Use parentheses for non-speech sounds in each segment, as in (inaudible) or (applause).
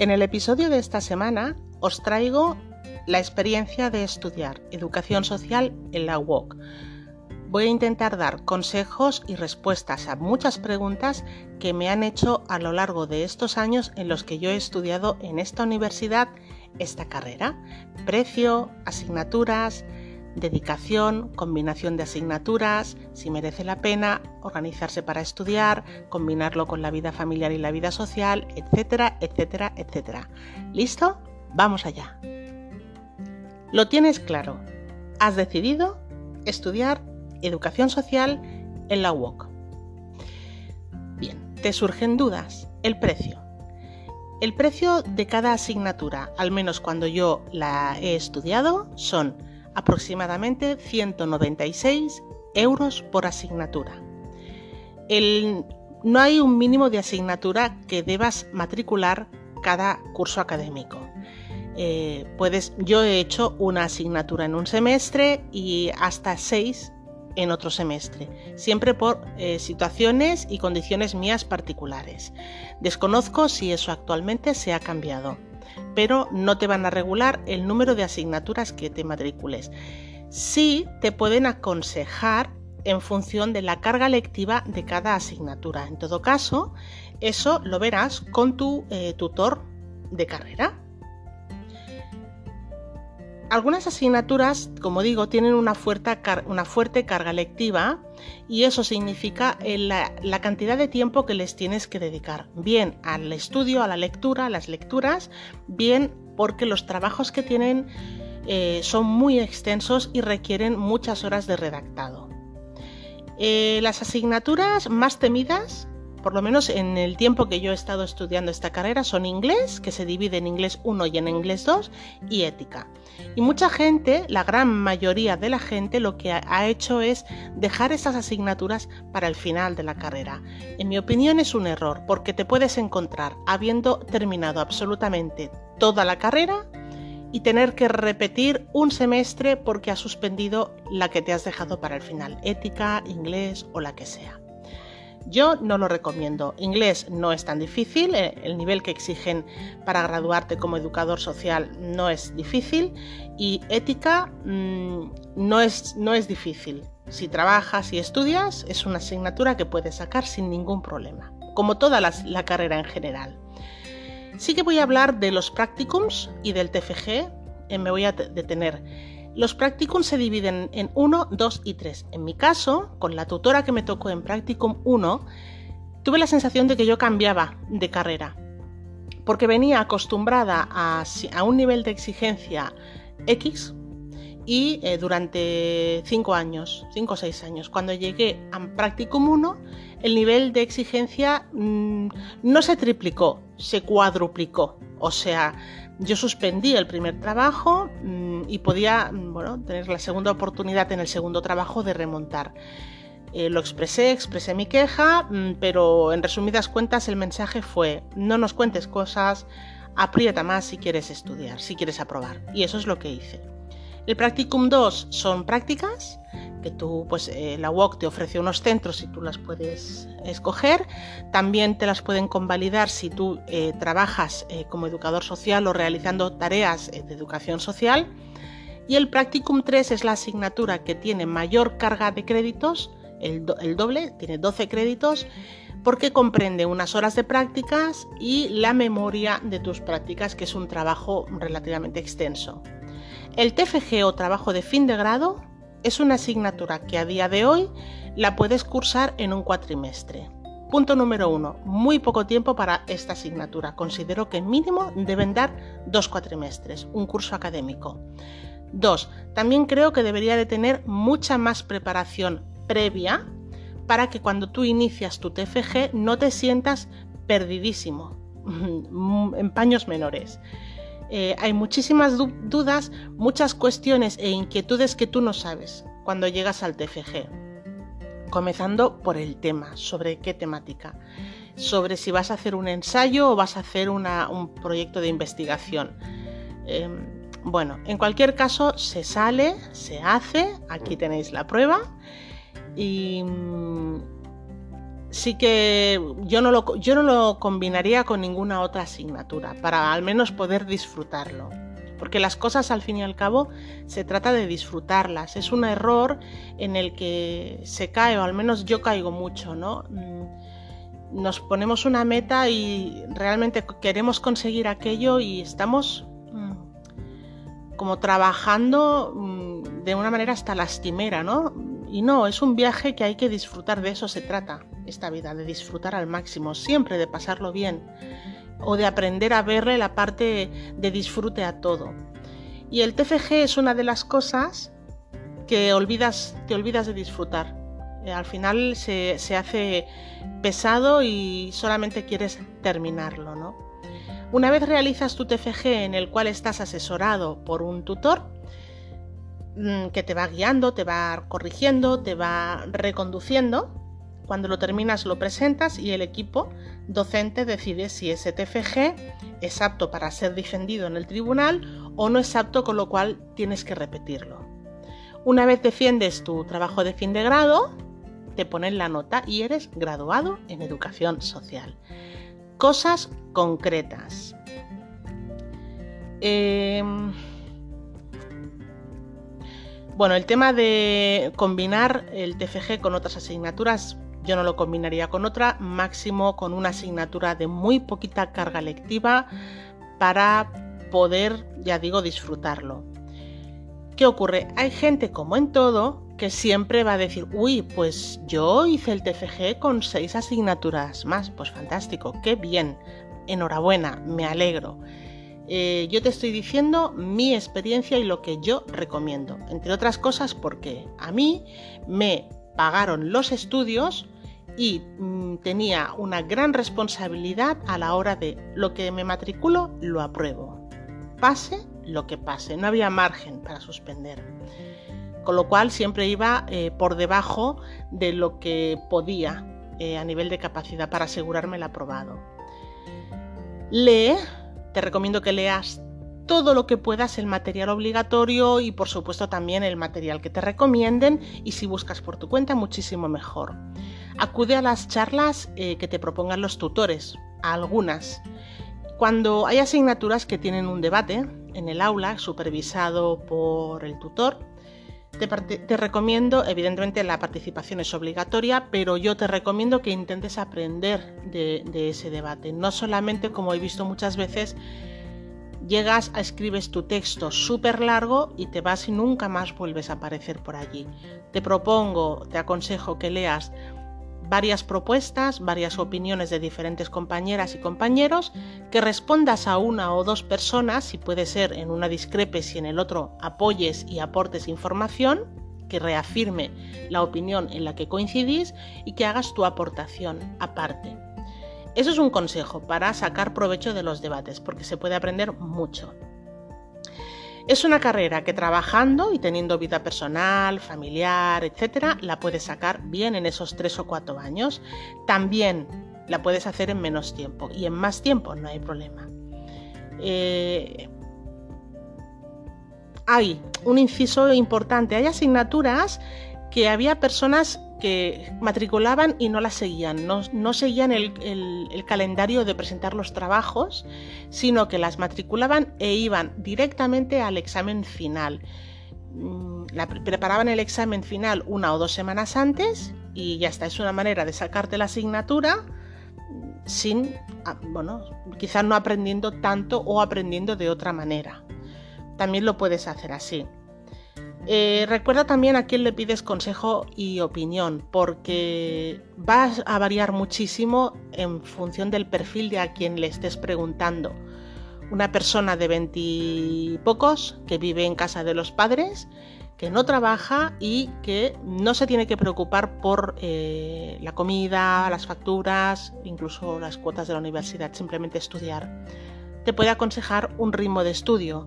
En el episodio de esta semana os traigo la experiencia de estudiar educación social en la UOC. Voy a intentar dar consejos y respuestas a muchas preguntas que me han hecho a lo largo de estos años en los que yo he estudiado en esta universidad esta carrera. Precio, asignaturas, dedicación, combinación de asignaturas, si merece la pena organizarse para estudiar, combinarlo con la vida familiar y la vida social, etcétera, etcétera, etcétera. ¿Listo? Vamos allá. Lo tienes claro. Has decidido estudiar educación social en la UOC. Bien, te surgen dudas. El precio. El precio de cada asignatura, al menos cuando yo la he estudiado, son aproximadamente 196 euros por asignatura. no hay un mínimo de asignatura que debas matricular cada curso académico. Eh, puedes, yo he hecho una asignatura en un semestre y hasta seis en otro semestre, siempre por eh, situaciones y condiciones mías particulares. Desconozco si eso actualmente se ha cambiado pero no te van a regular el número de asignaturas que te matricules. Sí te pueden aconsejar en función de la carga lectiva de cada asignatura. En todo caso, eso lo verás con tu eh, tutor de carrera. Algunas asignaturas, como digo, tienen una fuerte, una fuerte carga lectiva y eso significa la, cantidad de tiempo que les tienes que dedicar, bien al estudio, a la lectura, a las lecturas, bien porque los trabajos que tienen eh, son muy extensos y requieren muchas horas de redactado. Eh, las asignaturas más temidas por lo menos en el tiempo que yo he estado estudiando esta carrera, son inglés, que se divide en inglés 1 y en inglés 2, y ética. Y mucha gente, la gran mayoría de la gente, lo que ha hecho es dejar esas asignaturas para el final de la carrera. En mi opinión es un error, porque te puedes encontrar habiendo terminado absolutamente toda la carrera y tener que repetir un semestre porque has suspendido la que te has dejado para el final, ética, inglés o la que sea. Yo no lo recomiendo. Inglés no es tan difícil, eh, el nivel que exigen para graduarte como educador social no es difícil y ética mm, no, es, no es difícil. Si trabajas y estudias es una asignatura que puedes sacar sin ningún problema, como toda la carrera en general. Sí que voy a hablar de los practicums y del TFG, eh, me voy a detener los practicums se dividen en 1, 2 y 3. En mi caso, con la tutora que me tocó en practicum 1, tuve la sensación de que yo cambiaba de carrera, porque venía acostumbrada a, un nivel de exigencia X y eh, durante 5 años, 5 o 6 años, cuando llegué a practicum 1, el nivel de exigencia mm, no se triplicó, se cuadruplicó. O sea, yo suspendí el primer trabajo mm, y podía mm, tener la segunda oportunidad en el segundo trabajo de remontar. Eh, lo expresé, expresé mi queja, pero en resumidas cuentas el mensaje fue no nos cuentes cosas, aprieta más si quieres estudiar, si quieres aprobar. Y eso es lo que hice. El Practicum 2 son prácticas que tú, pues eh, la UOC te ofrece unos centros y tú las puedes escoger. También te las pueden convalidar si tú eh, trabajas como educador social o realizando tareas de educación social. Y el Practicum 3 es la asignatura que tiene mayor carga de créditos, el, el doble, tiene 12 créditos, porque comprende unas horas de prácticas y la memoria de tus prácticas, que es un trabajo relativamente extenso. El TFG o trabajo de fin de grado es una asignatura que a día de hoy la puedes cursar en un cuatrimestre. Punto número uno, muy poco tiempo para esta asignatura. Considero que mínimo deben dar dos cuatrimestres, un curso académico. Dos, también creo que debería de tener mucha más preparación previa para que cuando tú inicias tu TFG no te sientas perdidísimo (laughs) en paños menores. Eh, hay muchísimas dudas, muchas cuestiones e inquietudes que tú no sabes cuando llegas al TFG. Comenzando por el tema, sobre qué temática, sobre si vas a hacer un ensayo o vas a hacer un proyecto de investigación. Em, bueno, en cualquier caso, se sale, se hace, aquí tenéis la prueba y, sí que yo no, lo, yo no lo combinaría con ninguna otra asignatura, para al menos poder disfrutarlo. Porque las cosas al fin y al cabo se trata de disfrutarlas. Es un error en el que se cae, o al menos yo caigo mucho, ¿no? Mm, nos ponemos una meta y realmente queremos conseguir aquello y estamos mm, como trabajando mm, de una manera hasta lastimera, ¿no? Y no, es un viaje que hay que disfrutar, de eso se trata esta vida, de disfrutar al máximo, siempre de pasarlo bien o de aprender a verle la parte de disfrute a todo. Y el TFG es una de las cosas que olvidas, te olvidas de disfrutar. Eh, al final se, se hace pesado y solamente quieres terminarlo, ¿no? Una vez realizas tu TFG en el cual estás asesorado por un tutor, mm, que te va guiando, te va corrigiendo, te va reconduciendo, cuando lo terminas lo presentas y el equipo docente decide si ese TFG es apto para ser defendido en el tribunal o no es apto, con lo cual tienes que repetirlo. Una vez defiendes tu trabajo de fin de grado, te ponen la nota y eres graduado en educación social. Cosas concretas. Em, bueno, el tema de combinar el TFG con otras asignaturas yo no lo combinaría con otra, máximo con una asignatura de muy poquita carga lectiva para poder, ya digo, disfrutarlo. ¿Qué ocurre? Hay gente como en todo que siempre va a decir, uy, pues yo hice el TFG con seis asignaturas más, pues fantástico, qué bien, enhorabuena, me alegro. Eh, yo te estoy diciendo mi experiencia y lo que yo recomiendo, entre otras cosas porque a mí me pagaron los estudios y mm, tenía una gran responsabilidad a la hora de lo que me matriculo, lo apruebo. Pase lo que pase, no había margen para suspender. Con lo cual siempre iba eh, por debajo de lo que podía eh, a nivel de capacidad para asegurarme el aprobado. Lee, te recomiendo que leas todo lo que puedas el material obligatorio y por supuesto también el material que te recomienden y si buscas por tu cuenta muchísimo mejor. Acude a las charlas eh, que te propongan los tutores, a algunas. Cuando hay asignaturas que tienen un debate en el aula supervisado por el tutor, te, recomiendo, evidentemente la participación es obligatoria, pero yo te recomiendo que intentes aprender de ese debate. No solamente, como he visto muchas veces, Llegas, escribes tu texto súper largo y te vas y nunca más vuelves a aparecer por allí. Te propongo, te aconsejo que leas varias propuestas, varias opiniones de diferentes compañeras y compañeros, que respondas a una o dos personas, si puede ser en una discrepes y en el otro apoyes y aportes información, que reafirme la opinión en la que coincidís y que hagas tu aportación aparte. Eso es un consejo para sacar provecho de los debates, porque se puede aprender mucho. Es una carrera que trabajando y teniendo vida personal, familiar, etcétera, la puedes sacar bien en esos tres o cuatro años. También la puedes hacer en menos tiempo y en más tiempo no hay problema. Eh, hay un inciso importante, hay asignaturas que había personas que matriculaban y no las seguían, no, seguían el, calendario de presentar los trabajos, sino que las matriculaban e iban directamente al examen final. Mm, preparaban el examen final una o dos semanas antes y ya está, es una manera de sacarte la asignatura sin, ah, bueno, quizás no aprendiendo tanto o aprendiendo de otra manera. También lo puedes hacer así. Eh, recuerda también a quién le pides consejo y opinión, porque va a variar muchísimo en función del perfil de a quien le estés preguntando. Una persona de veintipocos que vive en casa de los padres, que no trabaja y que no se tiene que preocupar por eh, la comida, las facturas, incluso las cuotas de la universidad, simplemente estudiar. Te puede aconsejar un ritmo de estudio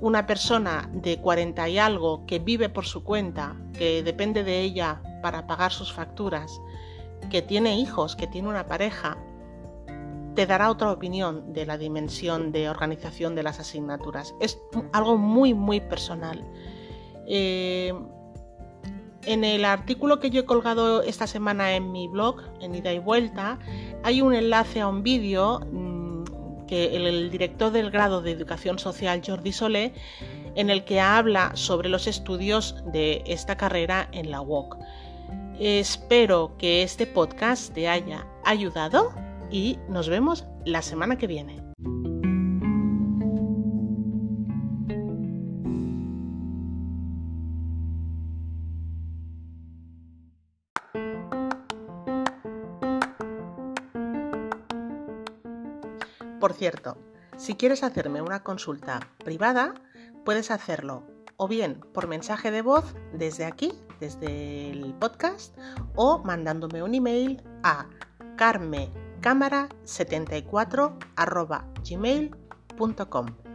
una persona de 40 y algo que vive por su cuenta, que depende de ella para pagar sus facturas, que tiene hijos, que tiene una pareja, te dará otra opinión de la dimensión de organización de las asignaturas. Es algo muy, muy personal. Eh, En el artículo que yo he colgado esta semana en mi blog, en ida y vuelta, hay un enlace a un vídeo mm, que el, director del grado de Educación Social, Jordi Solé, en el que habla sobre los estudios de esta carrera en la UOC. Espero que este podcast te haya ayudado y nos vemos la semana que viene. Cierto, si quieres hacerme una consulta privada, puedes hacerlo o bien por mensaje de voz desde aquí, desde el podcast, o mandándome un email a carmecámara74 gmail.com.